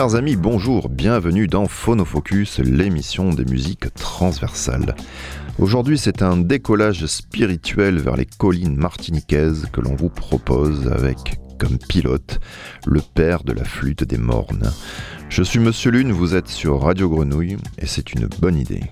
Chers amis, bonjour, bienvenue dans Phonofocus, l'émission des musiques transversales. Aujourd'hui, c'est un décollage spirituel vers les collines martiniquaises que l'on vous propose avec comme pilote le père de la flûte des mornes. Je suis Monsieur Lune, vous êtes sur Radio Grenouille et c'est une bonne idée.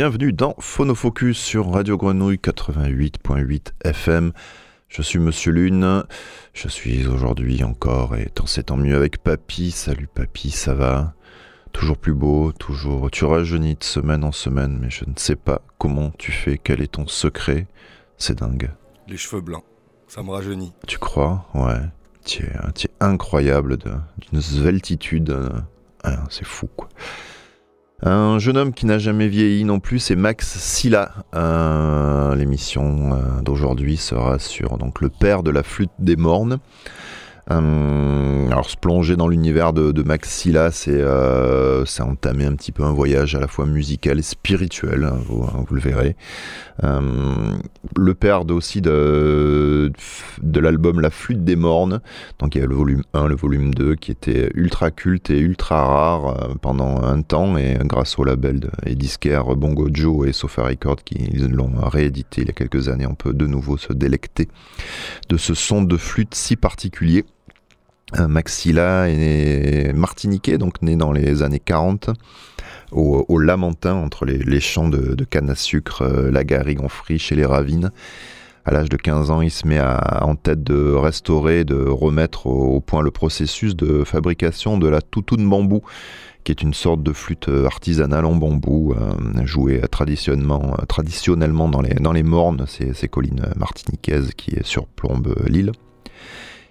Bienvenue dans Phonofocus sur Radio Grenouille 88.8 FM. Je suis Monsieur Lune. Je suis aujourd'hui encore et tant c'est tant mieux avec Papy. Salut Papy, ça va? Toujours plus beau, toujours. Tu rajeunis de semaine en semaine, mais je ne sais pas comment tu fais, quel est ton secret? C'est dingue. Les cheveux blancs, ça me rajeunit. Tu crois? Ouais. Tu es, incroyable d'une sveltitude. Ah, c'est fou quoi. Un jeune homme qui n'a jamais vieilli non plus, c'est Max Silla. Euh, l'émission euh, d'aujourd'hui sera sur donc, le père de la flûte des mornes. Euh, alors se plonger dans l'univers de, de Max Silla, c'est euh, entamer un petit peu un voyage à la fois musical et spirituel, hein, vous, hein, vous, le verrez. Euh, le père aussi de, l'album La Flûte des Mornes, donc il y a le volume 1, le volume 2 qui était ultra culte et ultra rare pendant un temps et grâce au label de, et disquaire Bongo Joe et Sofa Record qui l'ont réédité il y a quelques années, on peut de nouveau se délecter de ce son de flûte si particulier. Maxilla est martiniquais, donc né dans les années 40, au, Lamentin, entre les, champs de, canne à sucre, euh, la garrigue en friche et les ravines. À l'âge de 15 ans, il se met en tête de restaurer, de remettre au, point le processus de fabrication de la toutoune bambou, qui est une sorte de flûte artisanale en bambou, euh, jouée traditionnellement, dans les, mornes, ces collines martiniquaises qui surplombent l'île.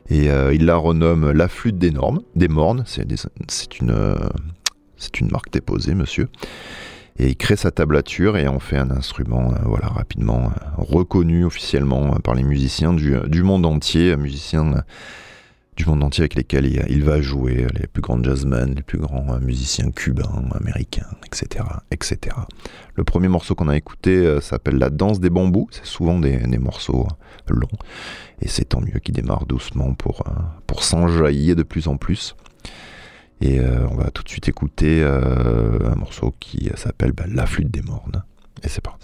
Et euh, il la renomme la flûte des normes, des mornes. C'est une, euh, une marque déposée, monsieur. Et il crée sa tablature et en fait un instrument, euh, voilà, rapidement reconnu officiellement par les musiciens du, du monde entier, musiciens du monde entier avec lesquels il, va jouer, les plus grands jazzmen, les plus grands musiciens cubains, américains, etc., etc. Le premier morceau qu'on a écouté s'appelle La danse des bambous. C'est souvent des, morceaux longs. Et c'est tant mieux qu'il démarre doucement pour, euh, pour s'enjaillir de plus en plus. Et euh, on va tout de suite écouter euh, un morceau qui s'appelle bah, La flûte des mornes. Et c'est parti.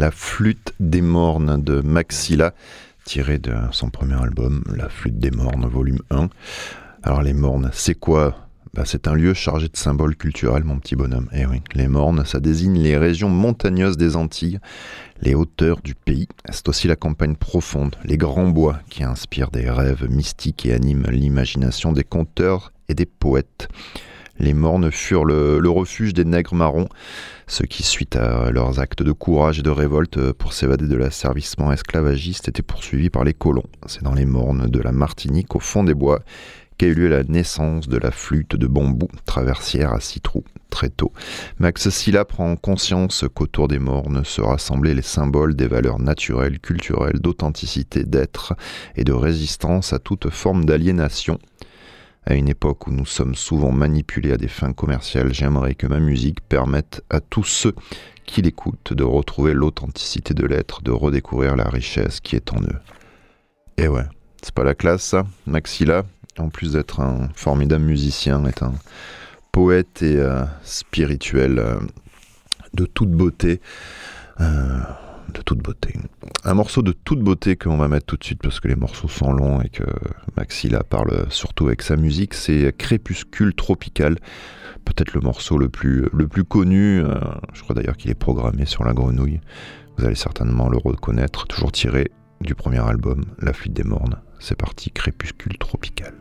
La flûte des mornes de Maxilla, tiré de son premier album, La flûte des mornes, volume 1. Alors les mornes, c'est quoi? Bah, C'est un lieu chargé de symboles culturels, mon petit bonhomme. Eh oui, les mornes, ça désigne les régions montagneuses des Antilles, les hauteurs du pays. C'est aussi la campagne profonde, les grands bois qui inspirent des rêves mystiques et animent l'imagination des conteurs et des poètes. Les mornes furent le, refuge des nègres marrons, ceux qui, suite à leurs actes de courage et de révolte pour s'évader de l'asservissement esclavagiste, étaient poursuivis par les colons. C'est dans les mornes de la Martinique, au fond des bois, qu'a eu lieu la naissance de la flûte de bambou traversière à six trous très tôt. Max Silla prend conscience qu'autour des mornes se rassemblaient les symboles des valeurs naturelles, culturelles, d'authenticité, d'être et de résistance à toute forme d'aliénation à une époque où nous sommes souvent manipulés à des fins commerciales, j'aimerais que ma musique permette à tous ceux qui l'écoutent de retrouver l'authenticité de l'être, de redécouvrir la richesse qui est en eux. Et ouais, c'est pas la classe ça, Maxilla, en plus d'être un formidable musicien, est un poète et euh, spirituel euh, de toute beauté. Euh, de toute beauté. Un morceau de toute beauté qu'on va mettre tout de suite parce que les morceaux sont longs et que Maxilla parle surtout avec sa musique, c'est Crépuscule Tropical. Peut-être le morceau le plus, le plus connu. Euh, je crois d'ailleurs qu'il est programmé sur la grenouille. Vous allez certainement le reconnaître. Toujours tiré du premier album, La Fuite des Mornes. C'est parti, Crépuscule Tropical.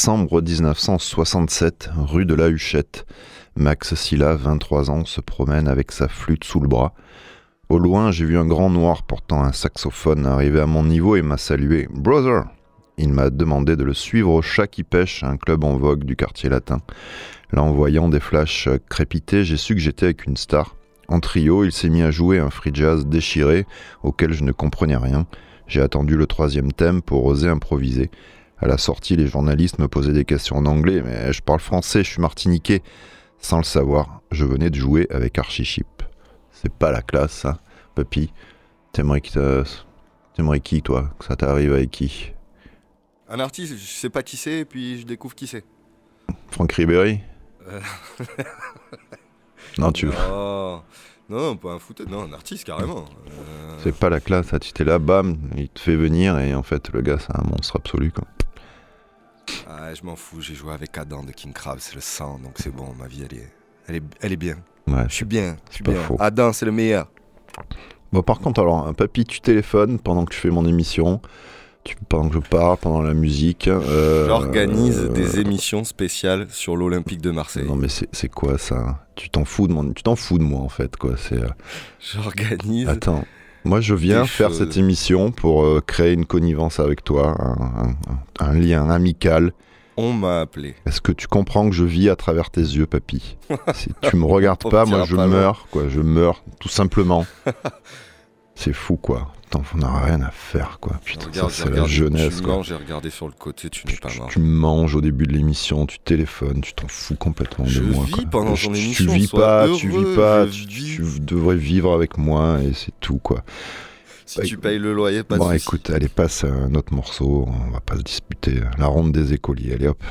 Décembre 1967, rue de la Huchette. Max Silla, 23 ans, se promène avec sa flûte sous le bras. Au loin, j'ai vu un grand noir portant un saxophone arriver à mon niveau et m'a salué. Brother Il m'a demandé de le suivre au chat qui pêche, un club en vogue du quartier latin. Là, en voyant des flashs crépiter, j'ai su que j'étais avec une star. En trio, il s'est mis à jouer un free jazz déchiré auquel je ne comprenais rien. J'ai attendu le troisième thème pour oser improviser. À la sortie, les journalistes me posaient des questions en anglais, mais je parle français, je suis martiniquais. Sans le savoir, je venais de jouer avec Archichip. C'est pas la classe, ça. Papy, t'aimerais qui, t'aimerais qui, toi? Que ça t'arrive avec qui? Un artiste, je sais pas qui c'est, puis je découvre qui c'est. Franck Ribéry? Euh. Non, tu veux. Non, non, pas un fouteur, non, un artiste carrément. Euh. C'est pas la classe, tu t'es là, bam, il te fait venir et en fait, le gars, c'est un monstre absolu, quoi. Ah, je m'en fous, j'ai joué avec Adam de King Crab, c'est le sang, donc c'est bon, ma vie, elle est, elle est, elle est bien. Ouais, je suis bien, je suis bien. Adam, c'est le meilleur. Bon, par contre, alors, un papy, tu téléphones pendant que tu fais mon émission. Tu, pendant que je parle, pendant la musique. Euh, J'organise euh, des émissions spéciales sur l'Olympique de Marseille. Non, mais c'est quoi ça? Tu t'en fous de moi Tu t'en fous de moi en fait, quoi. C'est. Euh, J'organise. Attends. Moi, je viens faire cette émission pour euh, créer une connivence avec toi, un, lien amical. On m'a appelé. Est-ce que tu comprends que je vis à travers tes yeux, papy? Si tu me regardes pas, moi je meurs, quoi. Je meurs, tout simplement. c'est fou, quoi. On n'a rien à faire, quoi. Putain, c'est la jeunesse, tu quoi. Manges, j'ai regardé sur le côté, tu n'es pas mort. Tu manges au début de l'émission, tu téléphones, tu t'en fous complètement de moi. Je vis pendant ton émission. Tu vis pas, tu vis pas, tu, devrais vivre avec moi et c'est tout, quoi. Si bah, tu payes le loyer, pas bon, de écoute, allez, passe un autre morceau, on va pas se disputer. La ronde des écoliers, allez hop.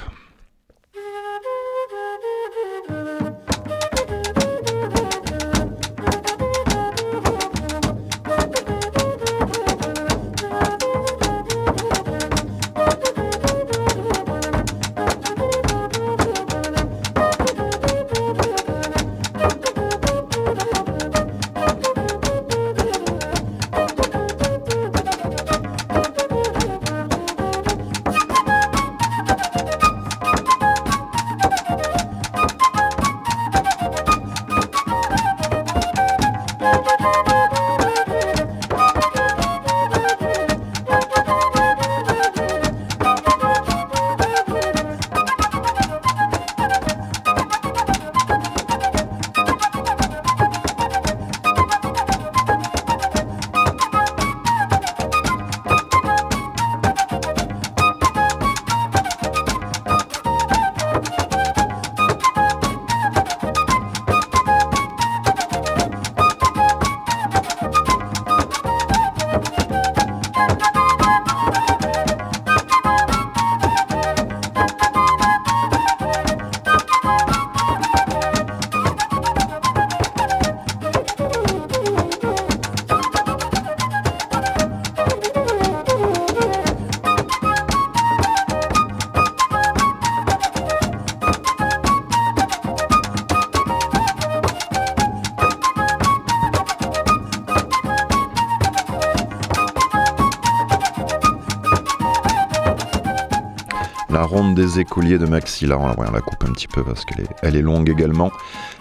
Écoliers de Maxi. Là, on la coupe un petit peu parce qu'elle est, longue également.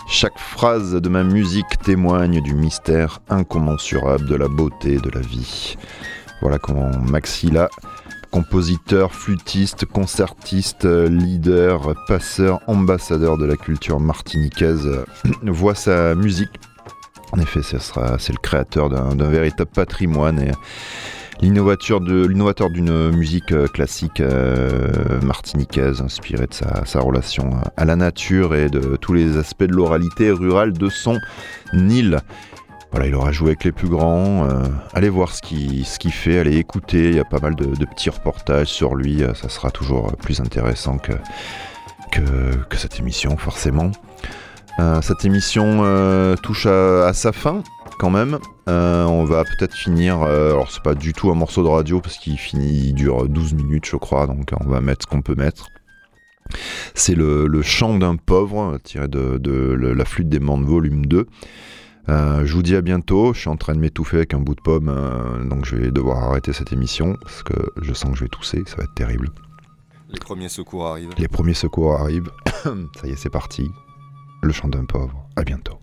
Chaque phrase de ma musique témoigne du mystère incommensurable de la beauté de la vie. Voilà comment Maxi, là, compositeur, flûtiste, concertiste, leader, passeur, ambassadeur de la culture martiniquaise, voit sa musique. En effet, c'est le créateur d'un véritable patrimoine et l'innovateur d'une musique euh, classique euh, martiniquaise inspirée de sa, relation à la nature et de tous les aspects de l'oralité rurale de son île. Voilà, il aura joué avec les plus grands. Euh, allez voir ce qu'il fait, allez écouter. Il y a pas mal de, petits reportages sur lui. Ça sera toujours plus intéressant que, que, cette émission, forcément. cette émission touche à, sa fin quand même. Euh, on va peut-être finir. Euh, alors, c'est pas du tout un morceau de radio parce qu'il finit, il dure 12 minutes, je crois. Donc, on va mettre ce qu'on peut mettre. C'est le, chant d'un pauvre, tiré de, La flûte des mondes, volume 2. Euh, je vous dis à bientôt. Je suis en train de m'étouffer avec un bout de pomme, donc je vais devoir arrêter cette émission parce que je sens que je vais tousser. Ça va être terrible. Les premiers secours arrivent. Les premiers secours arrivent. Ça y est, c'est parti. Le chant d'un pauvre. À bientôt.